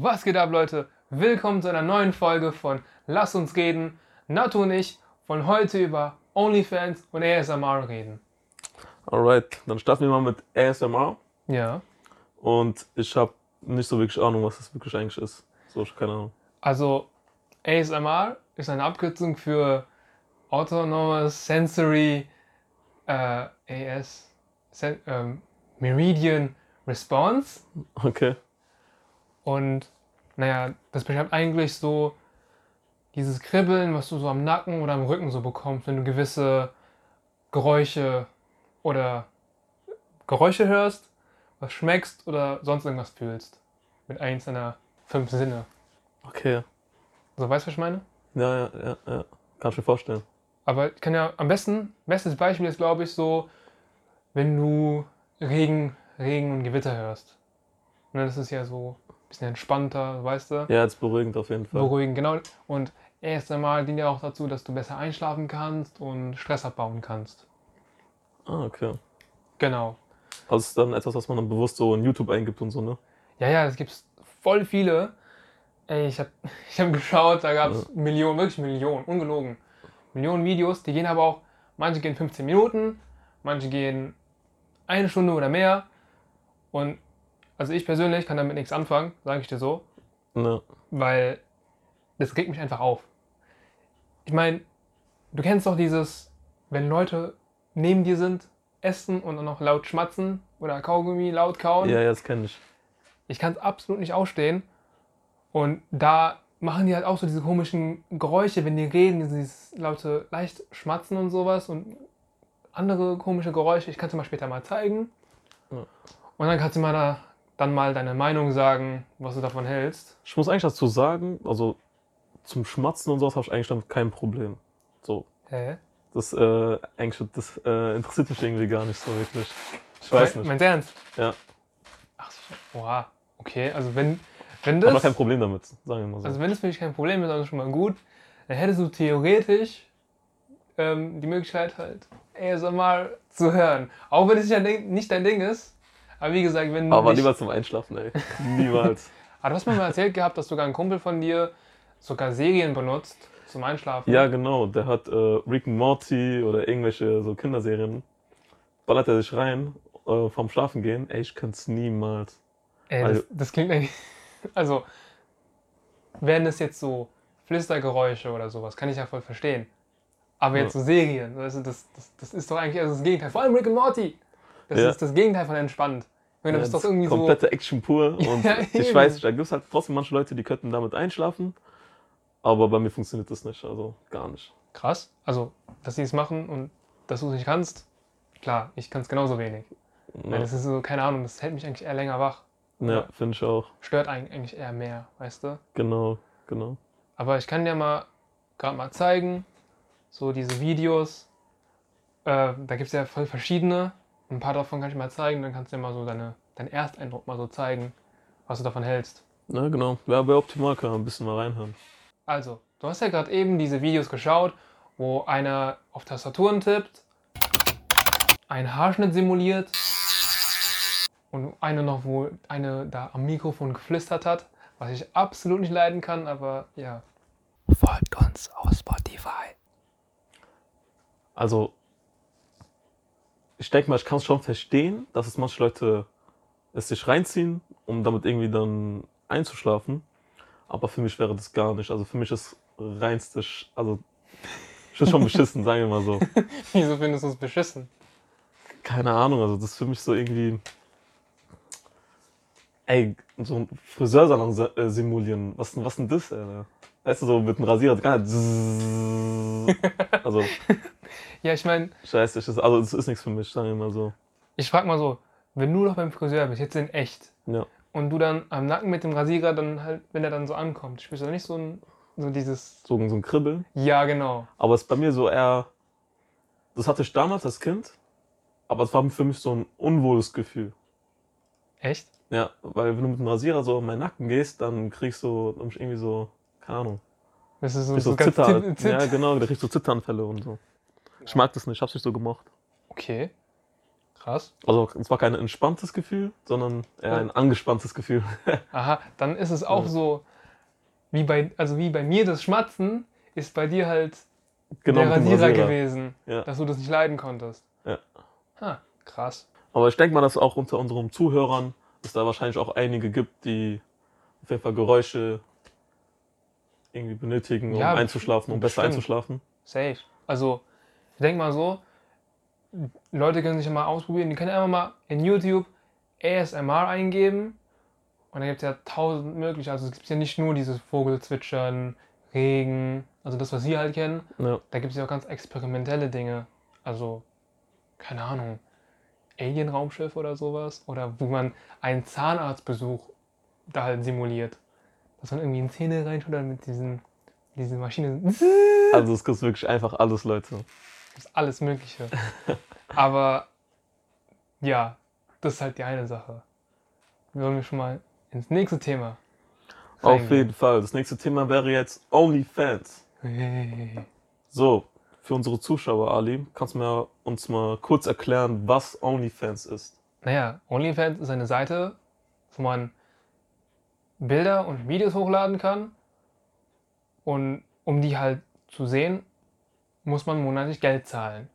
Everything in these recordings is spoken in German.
Was geht ab, Leute? Willkommen zu einer neuen Folge von Lass uns reden. Nato und ich wollen heute über OnlyFans und ASMR reden. Alright, dann starten wir mal mit ASMR. Ja. Und ich habe nicht so wirklich Ahnung, was das wirklich eigentlich ist. So, ich keine Ahnung. Also, ASMR ist eine Abkürzung für Autonomous Sensory äh, AS Sen ähm, Meridian Response. Okay. Und naja, das beschreibt eigentlich so dieses Kribbeln, was du so am Nacken oder am Rücken so bekommst, wenn du gewisse Geräusche oder Geräusche hörst, was schmeckst oder sonst irgendwas fühlst. Mit eins deiner fünf Sinne. Okay. So, weißt du, was ich meine? Ja, ja, ja, ja. Kann ich mir vorstellen. Aber ich kann ja am besten, bestes Beispiel ist, glaube ich, so, wenn du Regen, Regen und Gewitter hörst. Ne, das ist ja so bisschen entspannter, weißt du? Ja, jetzt beruhigend auf jeden Fall. Beruhigen, genau. Und erst einmal dient ja auch dazu, dass du besser einschlafen kannst und Stress abbauen kannst. Ah, okay. Genau. Also ist dann etwas, was man dann bewusst so in YouTube eingibt und so, ne? Ja, ja, es gibt voll viele. Ey, ich habe ich hab geschaut, da gab es Ja. Millionen, wirklich Millionen, ungelogen. Millionen Videos, die gehen aber auch, manche gehen 15 Minuten, manche gehen eine Stunde oder mehr. Und also ich persönlich kann damit nichts anfangen, sage ich dir so. Ja. weil das regt mich einfach auf. Ich meine, du kennst doch dieses, wenn Leute neben dir sind, essen und dann noch laut schmatzen oder Kaugummi laut kauen. Ja, ja, das kenne ich. Ich kann es absolut nicht ausstehen. Und da machen die halt auch so diese komischen Geräusche, wenn die reden, dieses laute leicht schmatzen und sowas und andere komische Geräusche. Ich kann es dir mal später mal zeigen. Ja. Und dann kannst du mal da, dann mal deine Meinung sagen, was du davon hältst. Ich muss eigentlich dazu sagen, also zum Schmatzen und sowas habe ich eigentlich damit kein Problem. So. Hä? Das, äh, eigentlich, das äh, interessiert mich irgendwie gar nicht so wirklich. Ich weiß Me- nicht. Meinst du ernst? Ja. Ach so, oha. Okay, also wenn, wenn Ich habe das, kein Problem damit, sagen wir mal so. also wenn das für dich kein Problem ist, dann ist schon mal gut. Dann hättest du theoretisch ähm, die Möglichkeit halt ASMR zu hören. Auch wenn es nicht dein Ding ist. Aber wie gesagt, wenn Aber nicht, lieber zum Einschlafen, ey. Niemals. Aber du hast mir mal erzählt gehabt, dass sogar ein Kumpel von dir sogar Serien benutzt zum Einschlafen. Ja, genau. Der hat äh, Rick and Morty oder irgendwelche so Kinderserien. Ballert er sich rein äh, vom Schlafen gehen. Ey, ich könnte es niemals. Ey, das, Also- das klingt eigentlich. Also, wären es jetzt so Flüstergeräusche oder sowas, kann ich ja voll verstehen. Aber jetzt so Serien, du, das, das, das ist doch eigentlich also das Gegenteil. Vor allem Rick and Morty. Das Ja. ist das Gegenteil von entspannt. Wenn du Ja, das doch irgendwie komplette Action pur. Und ich weiß da gibt es halt trotzdem manche Leute, die könnten damit einschlafen. Aber bei mir funktioniert das nicht. Also gar nicht. so krass. Also, dass sie es machen und dass du es nicht kannst, klar, ich kann es genauso wenig. Weil Ja, das ist so, keine Ahnung, das hält mich eigentlich eher länger wach. ja finde ich auch. Stört eigentlich eher mehr, weißt du? Genau, genau. Aber ich kann dir mal gerade mal zeigen, so diese Videos. Äh, da gibt es ja voll verschiedene. Ein paar davon kann ich mal zeigen, dann kannst du dir mal so deine, deinen Ersteindruck mal so zeigen, was du davon hältst. Ja, genau. Wäre bei optimal, kann man ein bisschen mal reinhören. Also, du hast ja gerade eben diese Videos geschaut, wo einer auf Tastaturen tippt, einen Haarschnitt simuliert und eine noch, wo eine da am Mikrofon geflüstert hat, was ich absolut nicht leiden kann, aber ja. Folgt uns auf Spotify. Also, ich denke mal, ich kann es schon verstehen, dass es manche Leute es sich reinziehen, um damit irgendwie dann einzuschlafen. Aber für mich wäre das gar nicht. Also für mich ist reinste, Sch- also ich bin schon beschissen, sagen wir mal so. Wieso findest du es beschissen? Keine Ahnung, also das ist für mich so irgendwie. Ey, so ein Friseursalon äh, simulieren. Was, denn- was denn das, Alter? Weißt du, so mit einem Rasierer, gar nicht. zzzz. Also, Ja, ich meine, scheiße, das ist, also das ist nichts für mich, sagen wir mal so. ich frag mal so, wenn du doch beim Friseur bist, jetzt in echt, Ja. und du dann am Nacken mit dem Rasierer dann halt, wenn er dann so ankommt, spürst du da nicht so ein, so dieses, So, so ein Kribbeln. ja genau, Aber es ist bei mir so eher. Das hatte ich damals als Kind, aber es war für mich so ein unwohles Gefühl. echt? Ja, weil wenn du mit dem Rasierer so in meinen Nacken gehst, dann kriegst du dann irgendwie so, keine Ahnung, Das ist so, so so Zitter, zit- zit- ja genau, da kriegst du Zitteranfälle und so. Ich mag das nicht, ich hab's nicht so gemocht. Okay. Krass. Also es war kein entspanntes Gefühl, sondern eher ein angespanntes Gefühl. Aha, dann ist es auch Ja. so, wie bei, also wie bei mir das Schmatzen, ist bei dir halt genau der Rasierer, Rasierer. gewesen, Ja. dass du das nicht leiden konntest. Ja. Ha, krass. Aber ich denke mal, dass auch unter unseren Zuhörern es da wahrscheinlich auch einige gibt, die auf jeden Fall Geräusche irgendwie benötigen, um Ja, einzuschlafen, um besser bestimmt. einzuschlafen. Safe. Also, ich denke mal so, Leute können sich ja mal ausprobieren, die können einfach mal in YouTube ASMR eingeben und da gibt es ja tausend mögliche. Also es gibt ja nicht nur dieses Vogelzwitschern, Regen, also das, was Sie halt kennen. Ja. Da gibt es ja auch ganz experimentelle Dinge. Also, keine Ahnung, Alien-Raumschiff oder sowas. Oder wo man einen Zahnarztbesuch da halt simuliert. Dass man irgendwie in Zähne reinschaut und mit diesen, diese Maschine. Also es gibt wirklich einfach alles, Leute. Ist alles Mögliche. Aber ja, das ist halt die eine Sache. Wollen wir schon mal ins nächste Thema? Auf reingehen? jeden Fall. Das nächste Thema wäre jetzt OnlyFans. Hey. So, für unsere Zuschauer, Ali, kannst du mir uns mal kurz erklären, was OnlyFans ist? Naja, OnlyFans ist eine Seite, wo man Bilder und Videos hochladen kann. Und um die halt zu sehen, muss man monatlich Geld zahlen.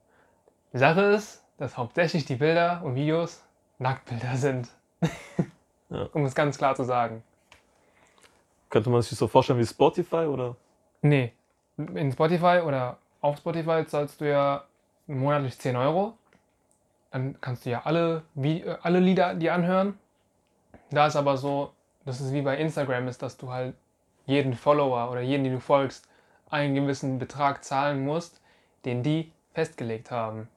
Die Sache ist, dass hauptsächlich die Bilder und Videos Nacktbilder sind. Ja. Um es ganz klar zu sagen. Könnte man sich so vorstellen wie Spotify oder? Nee, in Spotify oder auf Spotify zahlst du ja monatlich 10 Euro. Dann kannst du ja alle, äh, alle Lieder dir anhören. Da ist aber so, dass es wie bei Instagram ist, dass du halt jeden Follower oder jeden, den du folgst, einen gewissen Betrag zahlen musst, den die festgelegt haben.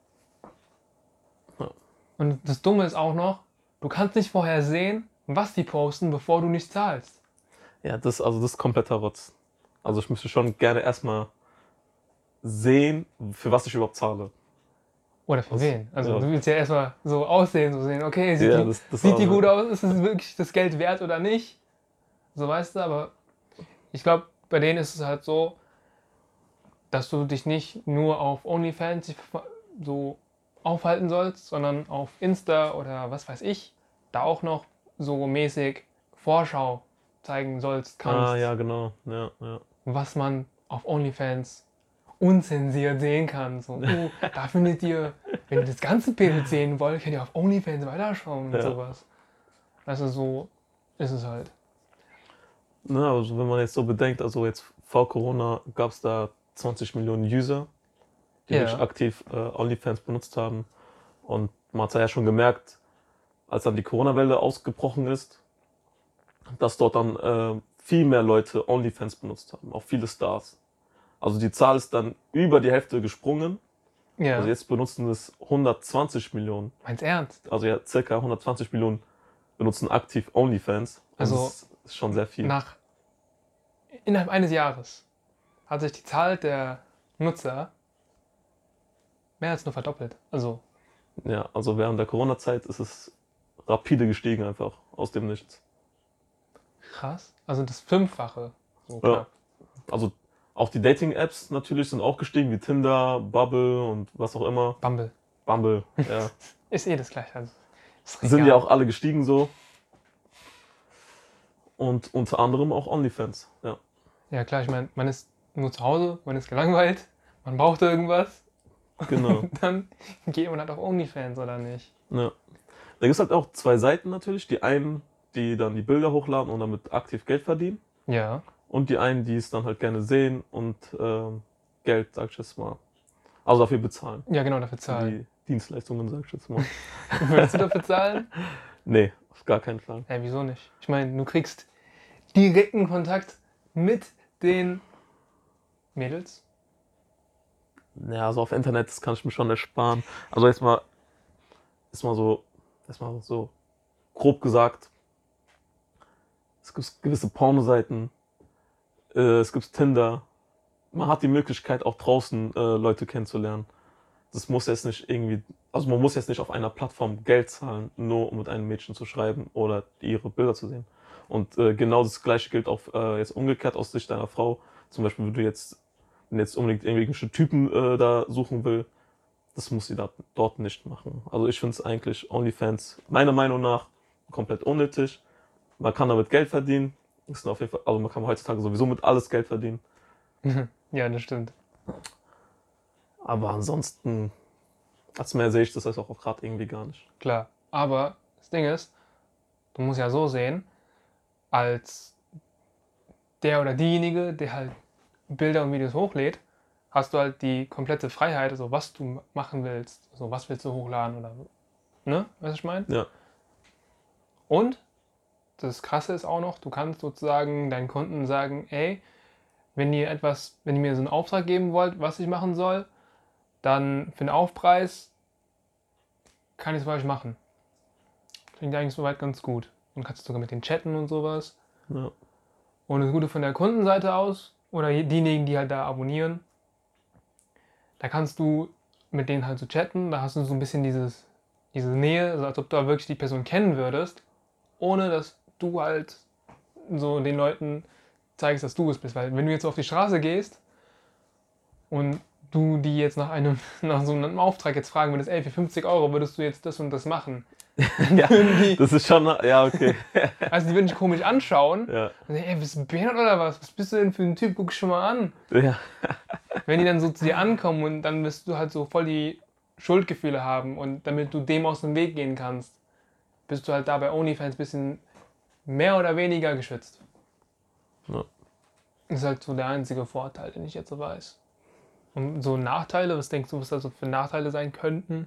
Ja. Und das Dumme ist auch noch, du kannst nicht vorher sehen, was die posten, bevor du nicht zahlst. Ja, das, also das ist kompletter Rotz. Also ich müsste schon gerne erstmal sehen, für was ich überhaupt zahle. Oder für Was? wen? Also Ja. du willst ja erstmal so aussehen, so sehen, okay, sieht, Ja, die, das- das sieht die ja. gut aus, ist es wirklich das Geld wert oder nicht? So weißt du, aber ich glaube, bei denen ist es halt so, dass du dich nicht nur auf OnlyFans so aufhalten sollst, sondern auf Insta oder was weiß ich, da auch noch so mäßig Vorschau zeigen sollst, kannst, Ah, ja, genau. Ja, ja. was man auf OnlyFans unzensiert sehen kann. So, oh, da findet ihr, wenn ihr das ganze Bild sehen wollt, könnt ihr auf OnlyFans weiterschauen und Ja. sowas. Also so ist es halt. Na, also wenn man jetzt so bedenkt, also jetzt vor Corona gab es da 20 Millionen User, die Ja. wirklich aktiv äh, OnlyFans benutzt haben. Und man hat ja schon gemerkt, als dann die Corona-Welle ausgebrochen ist, dass dort dann äh, viel mehr Leute OnlyFans benutzt haben, auch viele Stars. Also die Zahl ist dann über die Hälfte gesprungen. Ja. Also jetzt benutzen es 120 Millionen. Meinst ernst? Also ja, circa 120 Millionen benutzen aktiv OnlyFans. Also das ist schon sehr viel. Nach innerhalb eines Jahres hat sich die Zahl der Nutzer mehr als nur verdoppelt. Also Ja, also während der Corona-Zeit ist es rapide gestiegen einfach aus dem Nichts. krass. Also das Fünffache. So Ja. Also auch die Dating-Apps natürlich sind auch gestiegen, wie Tinder, Bubble und was auch immer. Bumble. Bumble, ja. Ist eh das gleiche. Also, sind ja auch alle gestiegen so. Und unter anderem auch OnlyFans, ja. Ja klar, ich meine, man ist nur zu Hause, man ist gelangweilt, man braucht irgendwas. Genau. Dann geht man halt auf OnlyFans oder nicht. ja. Da gibt es halt auch zwei Seiten natürlich. Die einen, die dann die Bilder hochladen und damit aktiv Geld verdienen. Ja. Und die einen, die es dann halt gerne sehen und ähm, Geld, sag ich jetzt mal. Also dafür bezahlen. Ja, genau, dafür Für zahlen. Die Dienstleistungen, sag ich jetzt mal. Würdest du dafür zahlen? nee, auf gar keinen Fall. Ja, wieso nicht? Ich meine, du kriegst direkten Kontakt mit den Mädels. Ja, also auf Internet, das kann ich mir schon ersparen. Also jetzt mal, ist mal so, ist mal so grob gesagt. Es gibt gewisse Pornoseiten, äh, es gibt Tinder. Man hat die Möglichkeit, auch draußen äh, Leute kennenzulernen. Das muss jetzt nicht irgendwie, also man muss jetzt nicht auf einer Plattform Geld zahlen, nur um mit einem Mädchen zu schreiben oder ihre Bilder zu sehen. Und äh, genau das gleiche gilt auch äh, jetzt umgekehrt aus Sicht deiner Frau. Zum Beispiel, wenn du jetzt, wenn jetzt unbedingt irgendwelche Typen äh, da suchen will, das muss sie da, dort nicht machen. Also ich finde es eigentlich OnlyFans meiner Meinung nach komplett unnötig. Man kann damit Geld verdienen. Ist auf jeden Fall, also man kann heutzutage sowieso mit alles Geld verdienen. ja, das stimmt. Aber ansonsten, als mehr sehe ich das also auch gerade irgendwie gar nicht. Klar. Aber das Ding ist, du musst ja so sehen, als der oder diejenige, der halt Bilder und Videos hochlädt, hast du halt die komplette Freiheit, also was du machen willst, also was willst du hochladen oder, ne, was ich meine? Ja. Und das Krasse ist auch noch, du kannst sozusagen deinen Kunden sagen, ey, wenn ihr etwas, wenn ihr mir so einen Auftrag geben wollt, was ich machen soll, dann für den Aufpreis kann ich es für euch machen. Klingt eigentlich soweit ganz gut. Und kannst sogar mit den chatten und sowas. Ja. Und das Gute von der Kundenseite aus, oder diejenigen, die halt da abonnieren, da kannst du mit denen halt so chatten, da hast du so ein bisschen dieses, diese Nähe, also als ob du wirklich die Person kennen würdest, ohne dass du halt so den Leuten zeigst, dass du es bist. Weil wenn du jetzt auf die Straße gehst und du die jetzt nach einem, nach so einem Auftrag jetzt fragen würdest, ey, für 50 Euro würdest du jetzt das und das machen. ja, das ist schon, ja, okay. also die würden dich komisch anschauen. ja. Und sagen, ey, bist du behindert oder was? Was bist du denn für ein Typ? Guck dich schon mal an. ja. Wenn die dann so zu dir ankommen und dann wirst du halt so voll die Schuldgefühle haben und damit du dem aus dem Weg gehen kannst, bist du halt da bei OnlyFans ein bisschen mehr oder weniger geschützt. Ja. Das ist halt so der einzige Vorteil, den ich jetzt so weiß. Und so Nachteile, was denkst du, was da so für Nachteile sein könnten?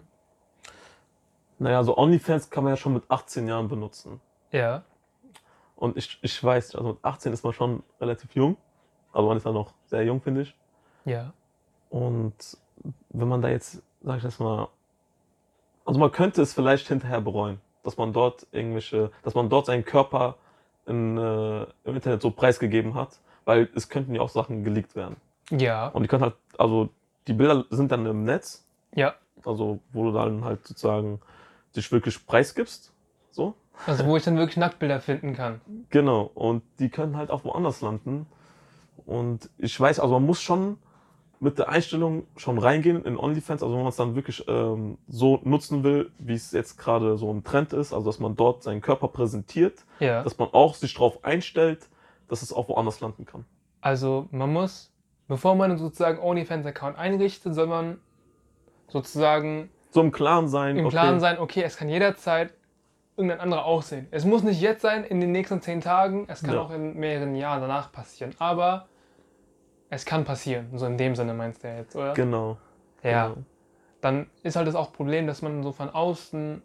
Naja, so OnlyFans kann man ja schon mit 18 Jahren benutzen. Ja. Und ich, ich weiß, also mit 18 ist man schon relativ jung. Also man ist ja noch sehr jung, finde ich. Ja. Und wenn man da jetzt, sag ich das mal, also man könnte es vielleicht hinterher bereuen, dass man dort irgendwelche, dass man dort seinen Körper in, äh, im Internet so preisgegeben hat, weil es könnten ja auch Sachen geleakt werden. Ja. Und die können halt, also die Bilder sind dann im Netz, Ja. also wo du dann halt sozusagen dich wirklich preisgibst. So. Also wo ich dann wirklich Nacktbilder finden kann. Genau. Und die können halt auch woanders landen. Und ich weiß, also man muss schon mit der Einstellung schon reingehen in OnlyFans, also wenn man es dann wirklich ähm, so nutzen will, wie es jetzt gerade so ein Trend ist, also dass man dort seinen Körper präsentiert, Ja. dass man auch sich darauf einstellt, dass es auch woanders landen kann. Also man muss, bevor man sozusagen OnlyFans-Account einrichtet, soll man sozusagen So im Klaren sein. im okay, Plan sein, okay, es kann jederzeit irgendein anderer aussehen. Es muss nicht jetzt sein, in den nächsten zehn Tagen, es kann Ja. auch in mehreren Jahren danach passieren. Aber es kann passieren. So in dem Sinne meinst du ja jetzt, oder? Genau. ja. Genau. Dann ist halt das auch Problem, dass man so von außen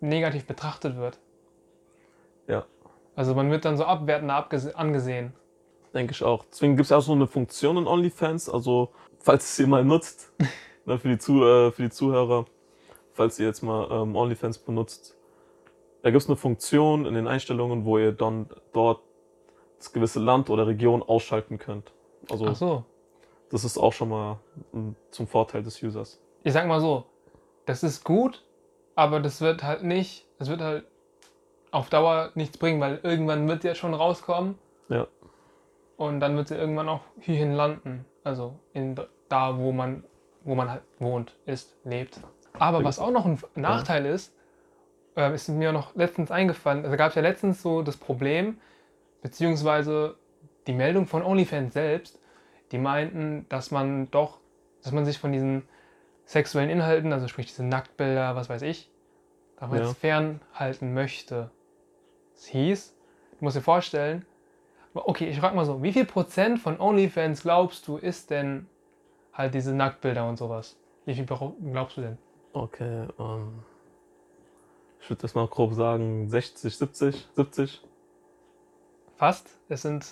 negativ betrachtet wird. Ja. Also man wird dann so abwertend angesehen. Denke ich auch. Deswegen gibt es auch so eine Funktion in OnlyFans, also falls es ihr mal nutzt, ne, für, die Zu äh, für die Zuhörer, falls ihr jetzt mal ähm, OnlyFans benutzt, da gibt es eine Funktion in den Einstellungen, wo ihr dann dort das gewisse Land oder Region ausschalten könnt. Also Ach so. das ist auch schon mal mm, zum Vorteil des Users. ich sag mal so, das ist gut, aber das wird halt nicht, das wird halt auf Dauer nichts bringen, weil irgendwann wird ja schon rauskommen Ja. Und dann wird sie irgendwann auch hierhin landen. Also in da, wo man, wo man halt wohnt, ist, lebt. Aber was auch noch ein Nachteil ist, äh, ist mir noch letztens eingefallen. Also gab es ja letztens so das Problem, beziehungsweise die Meldung von OnlyFans selbst, die meinten, dass man doch, dass man sich von diesen sexuellen Inhalten, also sprich diese Nacktbilder, was weiß ich, davon Ja. fernhalten möchte. Es hieß, du musst dir vorstellen, okay, ich frag mal so, wie viel Prozent von OnlyFans glaubst du ist denn halt diese Nacktbilder und sowas? Wie viel glaubst du denn? Okay, ähm, ich würde das mal grob sagen, 60, 70, 70, Fast, es sind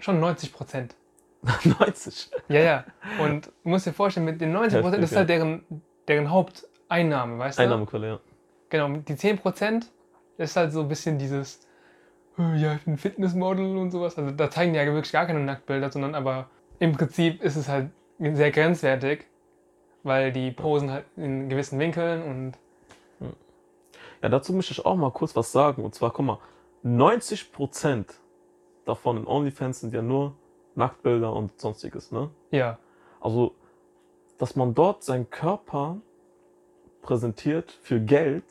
schon 90 Prozent. 90. Ja, ja. Und du musst dir vorstellen, mit den 90 Prozent ist halt deren, deren Haupteinnahme, weißt du? Einnahmequelle, ja. Genau, die 10% ist halt so ein bisschen dieses, "Äh, ja, ich bin Fitnessmodel und sowas. Also da zeigen die ja wirklich gar keine Nacktbilder, sondern aber im Prinzip ist es halt sehr grenzwertig, weil die posen halt in gewissen Winkeln und Ja, dazu möchte ich auch mal kurz was sagen. Und zwar, guck mal, 90% davon in OnlyFans sind ja nur Nacktbilder und sonstiges, ne? ja, Also, dass man dort seinen Körper präsentiert für Geld,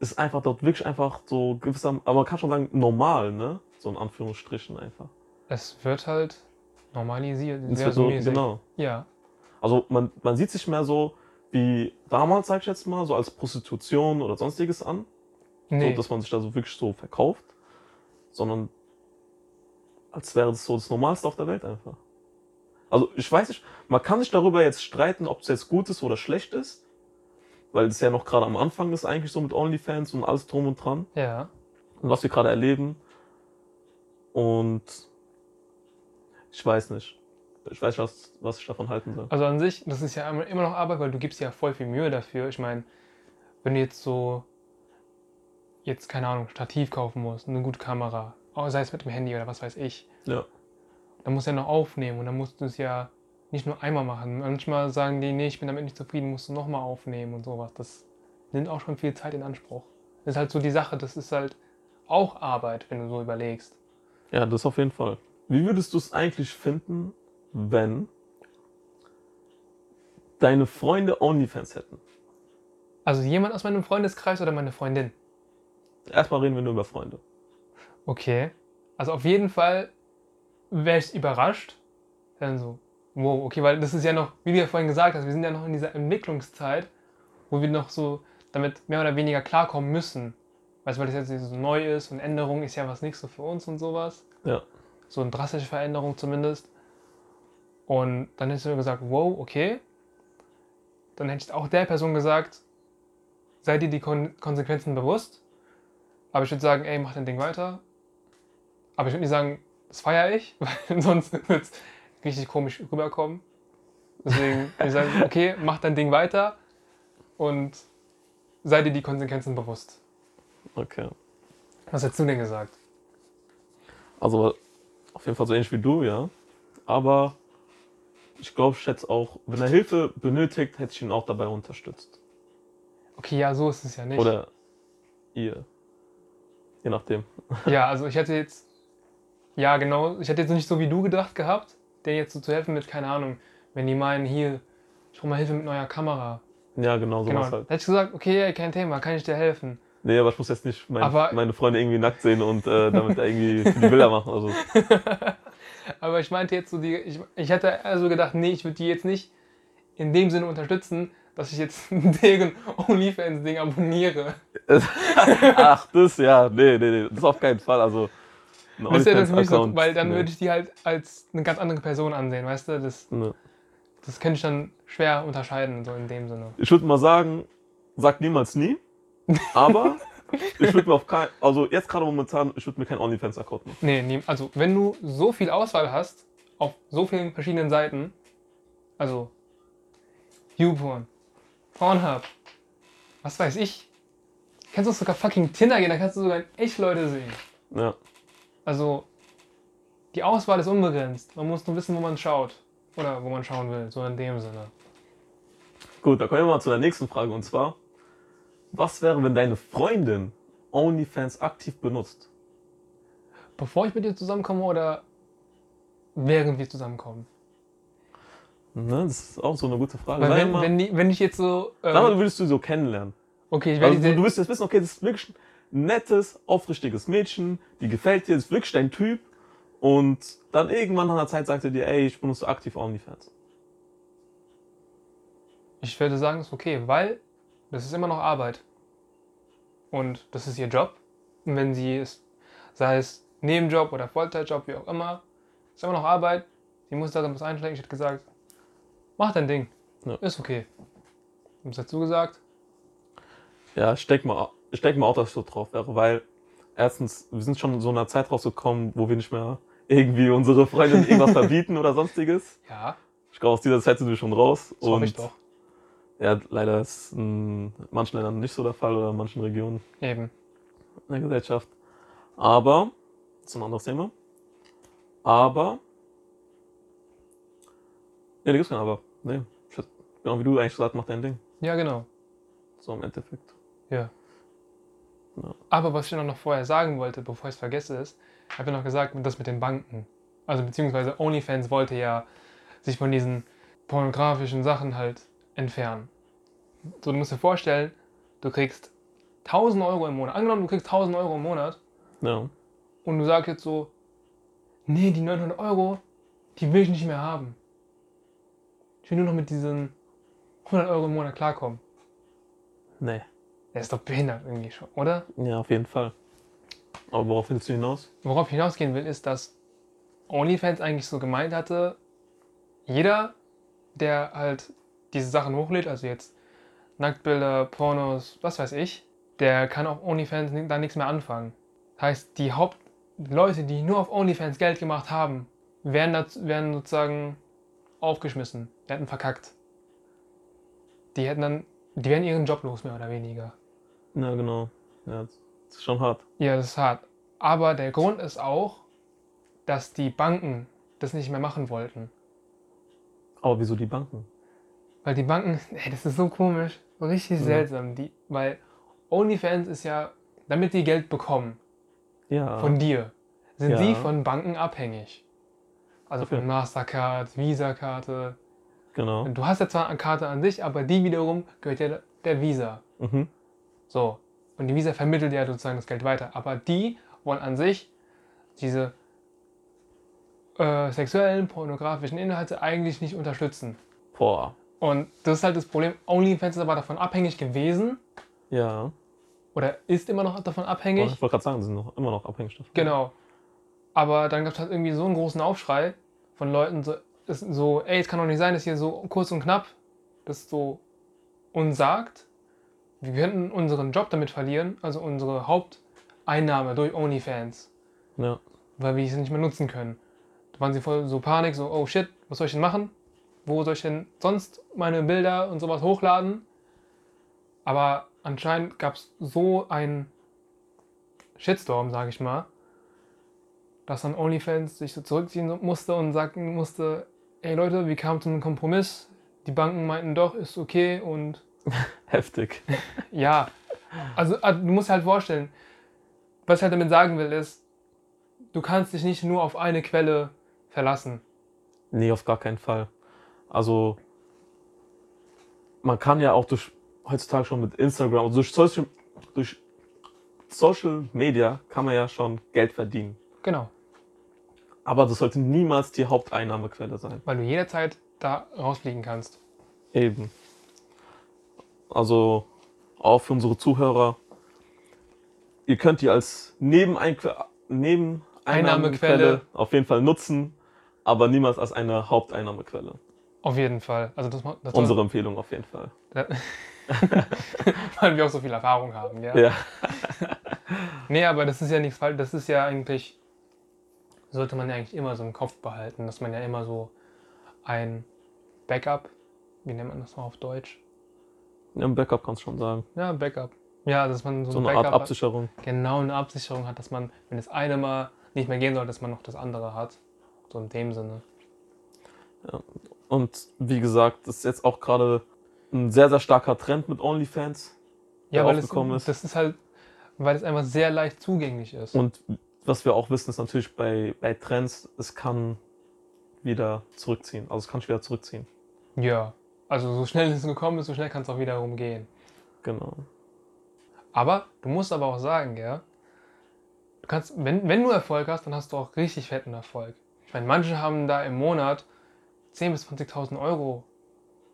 ist einfach dort wirklich einfach so gewisser, aber man kann schon sagen, normal, ne? So in Anführungsstrichen einfach. Es wird halt normalisiert. Es sehr wird so, genau. Ja. Also man, man sieht sich mehr so wie damals, sag ich jetzt mal, so als Prostitution oder sonstiges an. Nee. So, dass man sich da so wirklich so verkauft. Sondern als wäre das so das Normalste auf der Welt einfach. Also ich weiß nicht, man kann sich darüber jetzt streiten, ob es jetzt gut ist oder schlecht ist. Weil es ja noch gerade am Anfang ist eigentlich so mit OnlyFans und alles drum und dran. ja. Und was wir gerade erleben. Und ich weiß nicht. Ich weiß nicht, was, was ich davon halten soll. Also an sich, das ist ja immer noch Arbeit, weil du gibst ja voll viel Mühe dafür. Ich meine, wenn du jetzt so, jetzt keine Ahnung, Stativ kaufen musst, eine gute Kamera, sei es mit dem Handy oder was weiß ich, Ja. dann musst du ja noch aufnehmen und dann musst du es ja nicht nur einmal machen. Manchmal sagen die, nee, ich bin damit nicht zufrieden, musst du nochmal aufnehmen und sowas. Das nimmt auch schon viel Zeit in Anspruch. Das ist halt so die Sache, das ist halt auch Arbeit, wenn du so überlegst. Ja, das auf jeden Fall. Wie würdest du es eigentlich finden, wenn deine Freunde OnlyFans hätten? Also jemand aus meinem Freundeskreis oder meine Freundin? Erstmal reden wir nur über Freunde. Okay. Also auf jeden Fall wäre ich überrascht. Dann so, wow, okay, weil das ist ja noch, wie du ja vorhin gesagt hast, wir sind ja noch in dieser Entwicklungszeit, wo wir noch so damit mehr oder weniger klarkommen müssen. Weißt du, weil das jetzt so neu ist und Änderung ist ja was nicht so für uns und sowas. Ja. So eine drastische Veränderung zumindest. Und dann hättest du gesagt, wow, okay. Dann hätte ich auch der Person gesagt, sei dir die Kon Konsequenzen bewusst. Aber ich würde sagen, ey, mach dein Ding weiter. Aber ich würde nicht sagen, das feiere ich, weil sonst wird es richtig komisch rüberkommen. Deswegen würde ich sagen, okay, mach dein Ding weiter und sei dir die Konsequenzen bewusst. Okay. Was hättest du denn gesagt? Also auf jeden Fall so ähnlich wie du, ja. Aber ich glaube, ich hätte auch, wenn er Hilfe benötigt, hätte ich ihn auch dabei unterstützt. Okay, ja, so ist es ja nicht. Oder ihr. Je nachdem. Ja, also ich hätte jetzt, ja genau, ich hätte jetzt nicht so wie du gedacht gehabt, denen jetzt so zu helfen mit, keine Ahnung, wenn die meinen, hier, ich brauche mal Hilfe mit neuer Kamera. Ja, genau, sowas Genau, halt. da hätte ich gesagt, okay, ey, kein Thema, kann ich dir helfen. Nee, aber ich muss jetzt nicht mein, meine Freunde irgendwie nackt sehen und äh, damit irgendwie die Bilder machen. Also, Aber ich meinte jetzt so, die, ich, ich hätte also gedacht, nee, ich würde die jetzt nicht in dem Sinne unterstützen, dass ich jetzt deren OnlyFans-Ding abonniere. ach, das, ja, nee, nee, nee, das auf keinen Fall. Also, Das ist ja das so, weil dann nee. würde ich die halt als eine ganz andere Person ansehen, weißt du? Das, Nee. das könnte ich dann schwer unterscheiden, so in dem Sinne. Ich würde mal sagen, sag niemals nie. Aber ich würde mir auf kein, also jetzt gerade momentan, ich würde mir keinen OnlyFans-Account machen. Nee, nee, also wenn du so viel Auswahl hast, auf so vielen verschiedenen Seiten, also YouPorn, Pornhub, was weiß ich, kannst du sogar fucking Tinder gehen, da kannst du sogar echt Leute sehen. Ja. Also die Auswahl ist unbegrenzt. Man muss nur wissen, wo man schaut. Oder wo man schauen will, so in dem Sinne. Gut, dann kommen wir mal zu der nächsten Frage und zwar: Was wäre, wenn deine Freundin OnlyFans aktiv benutzt? Bevor ich mit dir zusammenkomme oder während wir zusammenkommen? Ne, das ist auch so eine gute Frage. Weil wenn, mal, wenn, die, wenn ich jetzt so. sag mal, du Ähm, würdest du so kennenlernen. okay, ich werde Also, du, diese, du wirst jetzt wissen, okay, das ist wirklich nettes, aufrichtiges Mädchen, die gefällt dir, ist wirklich dein Typ. Und dann irgendwann nach einer Zeit sagt er dir, ey, ich benutze aktiv OnlyFans. Ich würde sagen, es ist okay, weil das ist immer noch Arbeit. Und das ist ihr Job. Und wenn sie es, sei es Nebenjob oder Vollzeitjob, wie auch immer, ist immer noch Arbeit. Sie muss darin was einstecken. Ich hätte gesagt, mach dein Ding. Ja. Ist okay. Was hast du gesagt? Ja, denke mal, ich denk mal auch, dass ich so drauf wäre, weil erstens, wir sind schon in so einer Zeit rausgekommen, wo wir nicht mehr irgendwie unsere Freundin irgendwas verbieten oder sonstiges. Ja, Ich glaube, aus dieser Zeit sind wir schon raus. das hoffe ich doch. ja, leider ist in manchen Ländern nicht so der Fall oder in manchen Regionen Eben. in der Gesellschaft. Aber, das ist ein anderes Thema. Aber, nee, da gibt's kein Aber. Nee, genau wie du eigentlich gesagt, mach dein Ding. Ja, genau. So im Endeffekt. Ja. Ja. Aber was ich noch vorher sagen wollte, bevor ich es vergesse, ist, ich habe ja noch gesagt, das mit den Banken. Also beziehungsweise OnlyFans wollte ja sich von diesen pornografischen Sachen halt entfernen. So, du musst dir vorstellen, du kriegst 1000 Euro im Monat. Angenommen, du kriegst 1000 Euro im Monat Ja. und du sagst jetzt so, nee, die 900 Euro, die will ich nicht mehr haben. Ich will nur noch mit diesen 100 Euro im Monat klarkommen. Nee. Der ist doch behindert irgendwie schon, oder? Ja, auf jeden Fall. Aber worauf willst du hinaus? Worauf ich hinausgehen will, ist, dass OnlyFans eigentlich so gemeint hatte, jeder, der halt diese Sachen hochlädt, also jetzt Nacktbilder, Pornos, was weiß ich, der kann auf OnlyFans da nichts mehr anfangen. Das heißt, die Hauptleute, die nur auf OnlyFans Geld gemacht haben, werden, dazu, werden sozusagen aufgeschmissen, hätten verkackt. Die hätten dann, die wären ihren Job los, mehr oder weniger. Ja, genau. Ja, das ist schon hart. Ja, das ist hart. Aber der Grund ist auch, dass die Banken das nicht mehr machen wollten. Aber wieso die Banken? Weil die Banken, ey, das ist so komisch, so richtig Ja. seltsam. Die, weil OnlyFans ist ja, damit die Geld bekommen Ja. von dir, sind Ja. sie von Banken abhängig. Also Okay. von Mastercard, Visa-Karte. genau. Du hast ja zwar eine Karte an sich, aber die wiederum gehört ja der Visa. Mhm. So. Und die Visa vermittelt ja sozusagen das Geld weiter. Aber die wollen an sich diese äh, sexuellen, pornografischen Inhalte eigentlich nicht unterstützen. Boah. Und das ist halt das Problem. OnlyFans ist aber davon abhängig gewesen Ja. oder ist immer noch davon abhängig. ich wollte gerade sagen, sie sind noch, immer noch abhängig davon. Genau. Aber dann gab es halt irgendwie so einen großen Aufschrei von Leuten, so, ist so, ey, es kann doch nicht sein, dass hier so kurz und knapp das so uns sagt. Wir könnten unseren Job damit verlieren, also unsere Haupteinnahme durch OnlyFans, Ja. weil wir es nicht mehr nutzen können. Da waren sie voll so Panik, so, oh shit, was soll ich denn machen? Wo soll ich denn sonst meine Bilder und sowas hochladen? Aber anscheinend gab es so einen Shitstorm, sage ich mal, dass dann OnlyFans sich so zurückziehen musste und sagen musste, ey Leute, wir kamen zu einem Kompromiss. Die Banken meinten doch, ist okay und Heftig. ja. Also, also du musst halt vorstellen, was ich halt damit sagen will, ist, du kannst dich nicht nur auf eine Quelle verlassen. Nee, auf gar keinen Fall. Also, man kann ja auch durch, heutzutage schon mit Instagram, also durch Social, durch Social Media kann man ja schon Geld verdienen. Genau. Aber das sollte niemals die Haupteinnahmequelle sein. Weil du jederzeit da rausfliegen kannst. Eben. Also, auch für unsere Zuhörer, ihr könnt die als Nebeneinnahmequelle Einnahmequelle. auf jeden Fall nutzen, aber niemals als eine Haupteinnahmequelle. Auf jeden Fall. Also das, das Unsere Empfehlung auf jeden Fall. weil wir auch so viel Erfahrung haben, ja. Ja. Nee, aber das ist ja nichts falsch. Das ist ja eigentlich, sollte man ja eigentlich immer so im Kopf behalten, dass man ja immer so ein Backup, wie nennt man das mal auf Deutsch? Im Backup kannst du schon sagen. Ja, Backup. Ja, dass man so, So ein eine Backup Art hat. Absicherung. genau eine Absicherung hat, dass man, wenn das eine mal nicht mehr gehen soll, dass man noch das andere hat. So in dem Sinne. Und wie gesagt, das ist jetzt auch gerade ein sehr, sehr starker Trend mit OnlyFans. Ja, weil es, ist. das ist halt, weil es einfach sehr leicht zugänglich ist. Und was wir auch wissen, ist natürlich bei, bei Trends, es kann wieder zurückziehen. Also es kann sich wieder zurückziehen. ja, also so schnell es gekommen ist, so schnell kann es auch wiederum gehen. Genau. Aber du musst aber auch sagen, ja, du kannst, wenn, wenn du Erfolg hast, dann hast du auch richtig fetten Erfolg. Ich meine, manche haben da im Monat 10.000 bis 20.000 Euro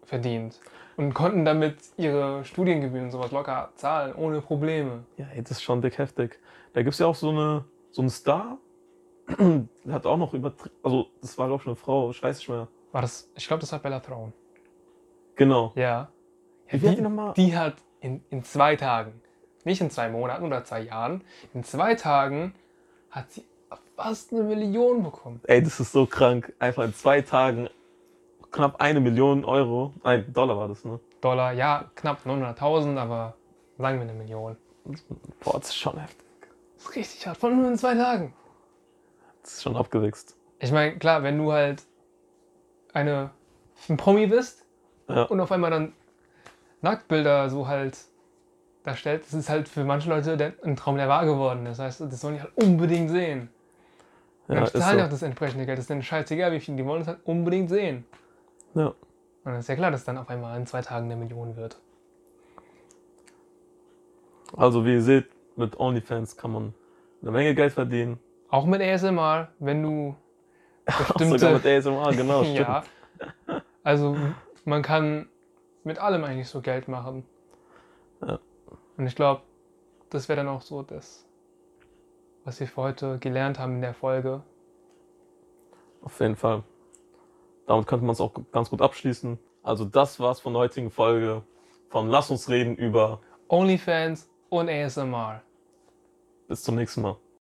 verdient und konnten damit ihre Studiengebühren und sowas locker zahlen, ohne Probleme. Ja, ey, das ist schon dick heftig. Da gibt es ja auch so eine so einen Star, der hat auch noch übertrieben, also das war glaube ich eine Frau, ich weiß nicht mehr. War das, ich glaube, das war Bella Thrawn. Genau. Ja. ja die die, nochmal? die hat in, in zwei Tagen, nicht in zwei Monaten oder zwei Jahren, in zwei Tagen hat sie fast eine Million bekommen. Ey, das ist so krank. Einfach in zwei Tagen knapp eine Million Euro, nein, Dollar war das, ne? Dollar, ja, knapp 900.000, aber sagen wir eine Million. Boah, das ist schon heftig. Das ist richtig hart, von nur in zwei Tagen. Das ist schon abgewichst. Ich meine, klar, wenn du halt eine, ein Promi bist Ja. und auf einmal dann Nacktbilder so halt darstellst, das ist halt für manche Leute der, ein Traum, der wahr geworden ist. Das heißt, das sollen die halt unbedingt sehen. Und Ja, dann ist zahlen so. auch das entsprechende Geld. Das ist denen scheißegal, wie viel, die wollen es halt unbedingt sehen. Ja. Und dann ist ja klar, dass dann auf einmal in zwei Tagen eine Million wird. Also wie ihr seht, mit OnlyFans kann man eine Menge Geld verdienen. Auch mit ASMR, wenn du Auch sogar mit ASMR, genau, ja. Also man kann mit allem eigentlich so Geld machen. Ja. Und ich glaube, das wäre dann auch so das, was wir für heute gelernt haben in der Folge. Auf jeden Fall. Damit könnte man es auch ganz gut abschließen. Also das war's von der heutigen Folge von Lass uns reden über. OnlyFans und ASMR. Bis zum nächsten Mal.